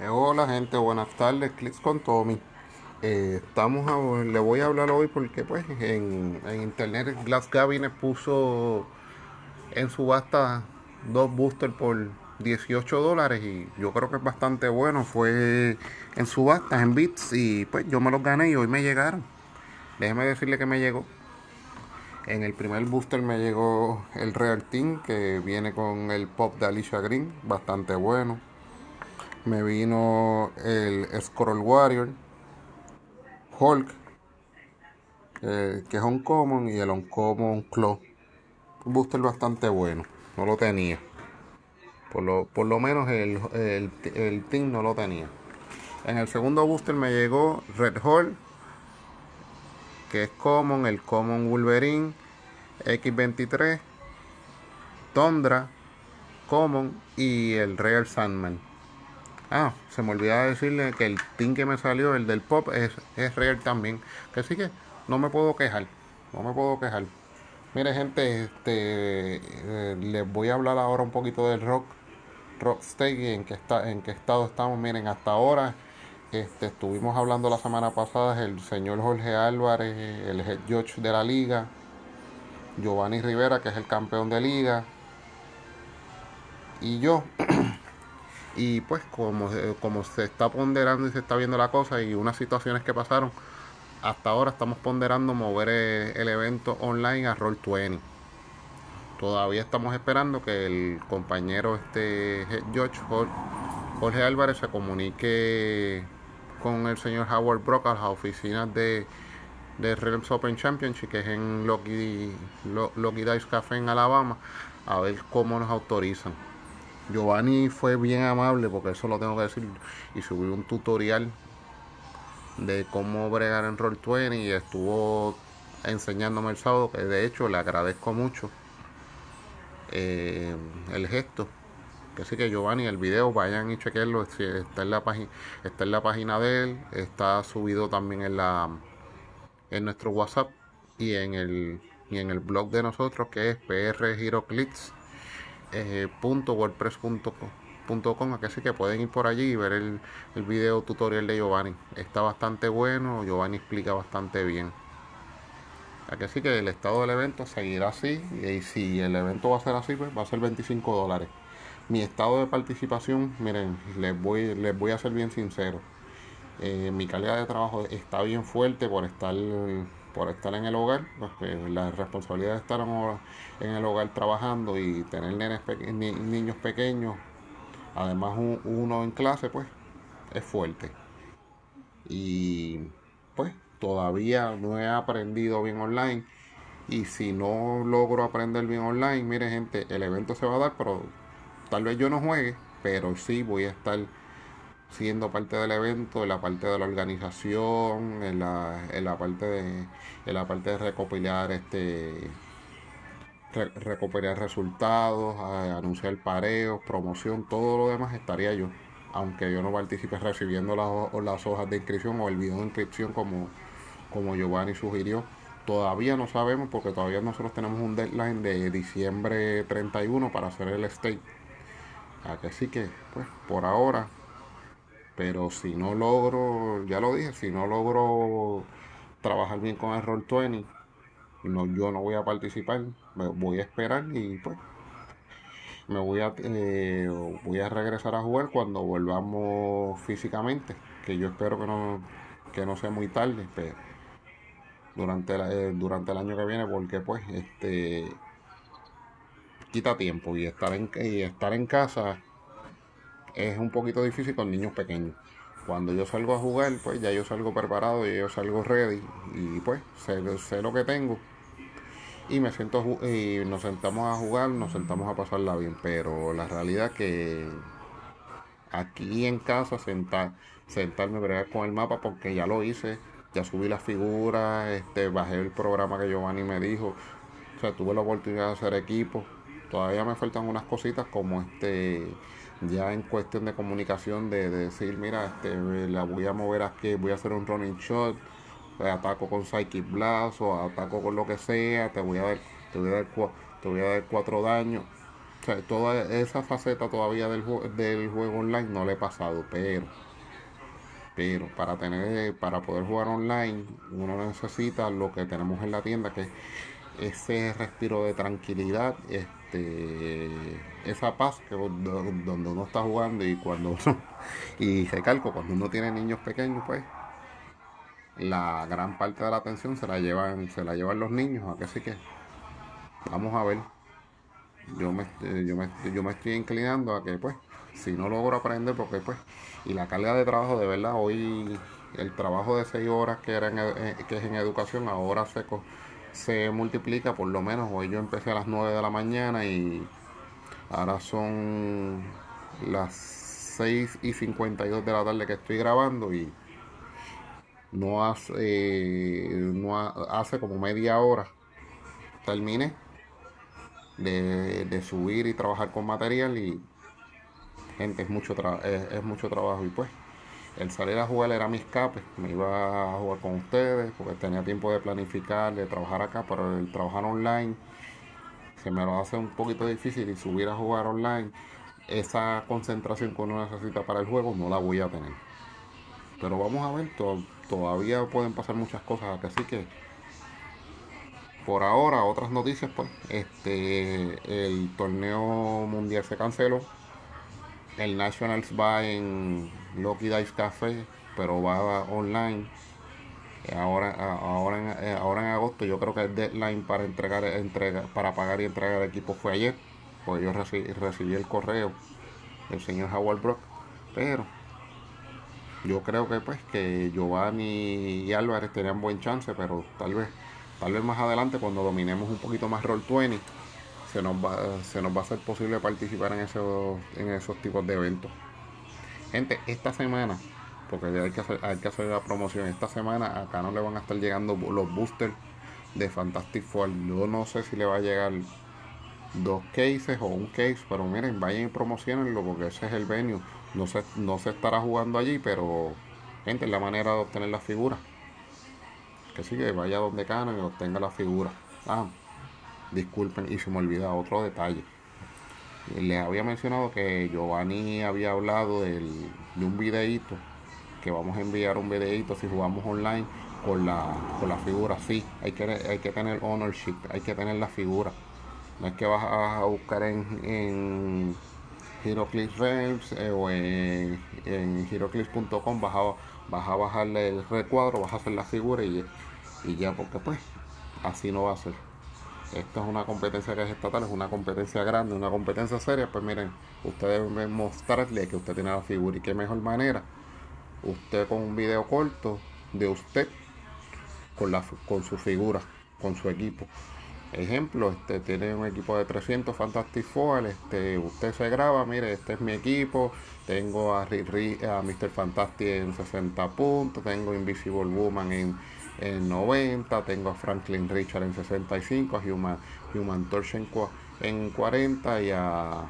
Eh, hola gente, buenas tardes, Clips con Tommy. Eh, estamos a- le voy a hablar hoy porque pues en, en internet Glass Cabinet puso en subasta dos boosters por 18 dólares y yo creo que es bastante bueno. Fue en subasta, en bits y pues yo me los gané y hoy me llegaron. Déjeme decirle que me llegó. En el primer booster me llegó el Real Team que viene con el pop de Alicia Green, bastante bueno. Me vino el Scroll Warrior, Hulk, eh, que es Uncommon, y el Uncommon Claw. Un booster bastante bueno, no lo tenía. Por lo, por lo menos el, el, el Team no lo tenía. En el segundo booster me llegó Red Hall, que es Common, el Common Wolverine, X23, Tundra, Common y el Real Sandman. Ah, se me olvidaba decirle que el team que me salió, el del pop, es, es real también. Que sí que no me puedo quejar. No me puedo quejar. Mire, gente, este, eh, les voy a hablar ahora un poquito del rock. Rock en qué, está, en qué estado estamos. Miren, hasta ahora este, estuvimos hablando la semana pasada el señor Jorge Álvarez, el head judge de la liga. Giovanni Rivera, que es el campeón de liga. Y yo. Y pues como, como se está ponderando y se está viendo la cosa y unas situaciones que pasaron, hasta ahora estamos ponderando mover el, el evento online a Roll20. Todavía estamos esperando que el compañero este George Jorge Álvarez se comunique con el señor Howard Brock a las oficinas de, de Realms Open Championship, que es en Lockheed, Lockheed Dice Café en Alabama, a ver cómo nos autorizan. Giovanni fue bien amable, porque eso lo tengo que decir, y subió un tutorial de cómo bregar en Roll20 y estuvo enseñándome el sábado, que de hecho le agradezco mucho eh, el gesto. Que sí que Giovanni, el video, vayan y chequenlo, está en la página, está en la página de él, está subido también en la en nuestro WhatsApp y en el y en el blog de nosotros que es PR Giroclips eh, .wordpress.com así que pueden ir por allí y ver el, el, video tutorial de Giovanni. Está bastante bueno Giovanni explica bastante bien. Así que el estado del evento seguirá así y si el evento va a ser así pues va a ser 25 dólares. Mi estado de participación miren les voy les voy a ser bien sincero. Eh, mi calidad de trabajo está bien fuerte por estar por estar en el hogar, porque la responsabilidad de estar en el hogar trabajando y tener nenes ni, niños pequeños, además un, uno en clase, pues es fuerte. Y pues todavía no he aprendido bien online. Y si no logro aprender bien online, mire gente, el evento se va a dar, pero tal vez yo no juegue, pero sí voy a estar siendo parte del evento, en la parte de la organización, en la, en la parte de en la parte de recopilar este re, recopilar resultados, anunciar pareos, promoción, todo lo demás estaría yo, aunque yo no participe recibiendo las, las hojas de inscripción o el video de inscripción como, como Giovanni sugirió. Todavía no sabemos porque todavía nosotros tenemos un deadline de diciembre 31 para hacer el state. Así que, pues, por ahora pero si no logro, ya lo dije, si no logro trabajar bien con el Roll 20, no, yo no voy a participar, me voy a esperar y pues me voy a eh, voy a regresar a jugar cuando volvamos físicamente, que yo espero que no, que no sea muy tarde, pero durante, la, eh, durante el año que viene, porque pues este quita tiempo y estar en, y estar en casa es un poquito difícil con niños pequeños. Cuando yo salgo a jugar, pues ya yo salgo preparado, yo salgo ready y pues sé, sé lo que tengo. Y me siento y nos sentamos a jugar, nos sentamos a pasarla bien, pero la realidad que aquí en casa sentar, sentarme bregar con el mapa porque ya lo hice, ya subí las figuras, este, bajé el programa que Giovanni me dijo, o sea, tuve la oportunidad de hacer equipo. Todavía me faltan unas cositas como este ya en cuestión de comunicación de, de, decir mira este la voy a mover aquí voy a hacer un running shot ataco con psychic blast o ataco con lo que sea te voy a dar te voy a dar te voy a dar cuatro daños toda esa faceta todavía del, del juego online no le he pasado, pero pero para tener para poder jugar online uno necesita lo que tenemos en la tienda que es ese respiro de tranquilidad este esa paz que donde uno está jugando y cuando uno y recalco cuando uno tiene niños pequeños pues la gran parte de la atención se la llevan se la llevan los niños a que sí que vamos a ver. Yo me, yo me, yo me estoy inclinando a que pues si no logro aprender porque pues y la carga de trabajo de verdad hoy el trabajo de 6 horas que era eh, que es en educación ahora se se multiplica por lo menos hoy yo empecé a las 9 de la mañana y ahora son las 6 y 52 de la tarde que estoy grabando y no hace como media hora terminé de, subir y trabajar con material y gente, es mucho, es, mucho trabajo. Y pues el salir a jugar era mi escape, me iba a jugar con ustedes porque tenía tiempo de planificar, de trabajar acá, pero el trabajar online se me lo hace un poquito difícil y subir a jugar online, esa concentración que uno necesita para el juego no la voy a tener. Pero vamos a ver, todavía pueden pasar muchas cosas, así que por ahora otras noticias pues este el torneo mundial se canceló el Nationals va en Lucky Dice Café, pero va online. Ahora, ahora, en, eh, ahora en agosto yo creo que el deadline para entregar entrega, para pagar y entregar el equipo fue ayer. Pues yo recibí, el correo del señor Howard Brock. Pero yo creo que pues que Giovanni y Álvarez tenían buen chance, pero tal vez, tal vez más adelante cuando dominemos un poquito más Roll 20 se nos va, se nos va a hacer posible participar en esos, en esos tipos de eventos. Gente, esta semana, porque hay que, hacer, hay que hacer la promoción, esta semana acá no le van a estar llegando los boosters de Fantastic Four. Yo no sé si le va a llegar dos cases o un case, pero miren, vayan y promocionenlo porque ese es el venue. No se, no se estará jugando allí, pero gente, es la manera de obtener la figura. Que sigue, vaya donde canan y obtenga la figura. Ah, disculpen y se me olvida otro detalle. Les había mencionado que Giovanni había hablado de un videíto, que vamos a enviar un videíto si jugamos online con la, con la figura. Sí, hay que, hay que tener ownership, hay que tener la figura. No es que vas a buscar en, en HeroClix Realms eh, o en, en HeroClix.com, vas a, vas a bajarle el recuadro, vas a hacer la figura y, ya, porque pues así no va a ser. Esto es una competencia que es estatal, es una competencia grande, una competencia seria. Pues miren, ustedes deben mostrarle que usted tiene la figura y qué mejor manera. Usted con un video corto de usted con, la, con su figura, con su equipo. Ejemplo, este tiene un equipo de 300 Fantastic Four, este, usted se graba, mire, este es mi equipo, tengo a, a Mr. Fantastic en 60 puntos, tengo Invisible Woman en en 90, tengo a Franklin Richard en 65, a Human, Human Torch en, 40 y a,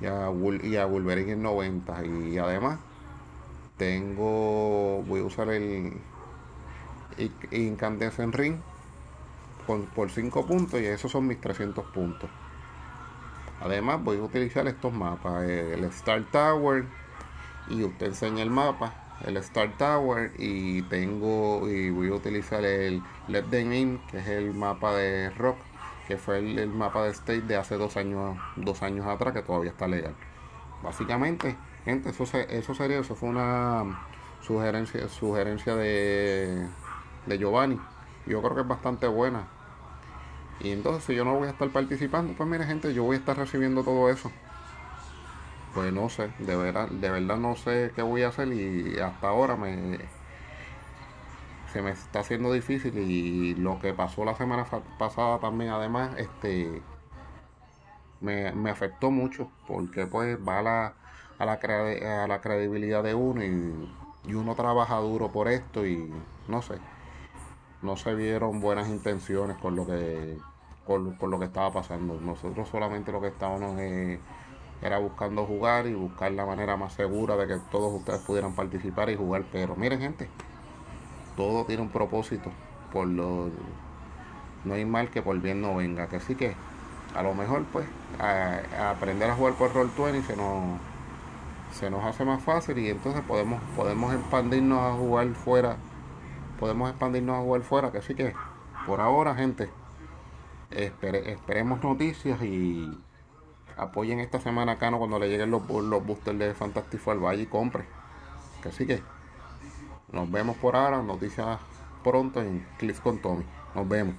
y a, y a Wolverine en 90. Y además tengo, voy a usar el Incandescent Ring por, por 5 puntos y esos son mis 300 puntos. Además voy a utilizar estos mapas, el Star Tower y usted enseña el mapa el Star Tower y tengo y voy a utilizar el Let Them In que es el mapa de Rock que fue el, mapa de State de hace dos años dos años atrás que todavía está legal básicamente gente eso eso sería eso fue una sugerencia sugerencia de de Giovanni. Yo creo que es bastante buena. Y entonces si yo no voy a estar participando pues mire gente yo voy a estar recibiendo todo eso. Pues no sé, de verdad, de verdad no sé qué voy a hacer y hasta ahora me se me está haciendo difícil y lo que pasó la semana pasada también además este me, afectó mucho porque pues va la, a la, a la credibilidad de uno y, uno trabaja duro por esto y no sé no se vieron buenas intenciones con lo que con, con lo que estaba pasando nosotros solamente lo que estábamos era buscando jugar y buscar la manera más segura de que todos ustedes pudieran participar y jugar. Pero miren gente, todo tiene un propósito. Por lo no hay mal que por bien no venga. Que sí que a lo mejor pues aprender a jugar por Roll20 se nos se nos hace más fácil y entonces podemos podemos expandirnos a jugar fuera podemos expandirnos a jugar fuera. Que sí que por ahora gente esperemos noticias y apoyen esta semana acá no cuando le lleguen los, los boosters de Fantastic Four vaya y compre. Que sí que nos vemos por ahora. Noticias pronto en Cliff con Tommy. Nos vemos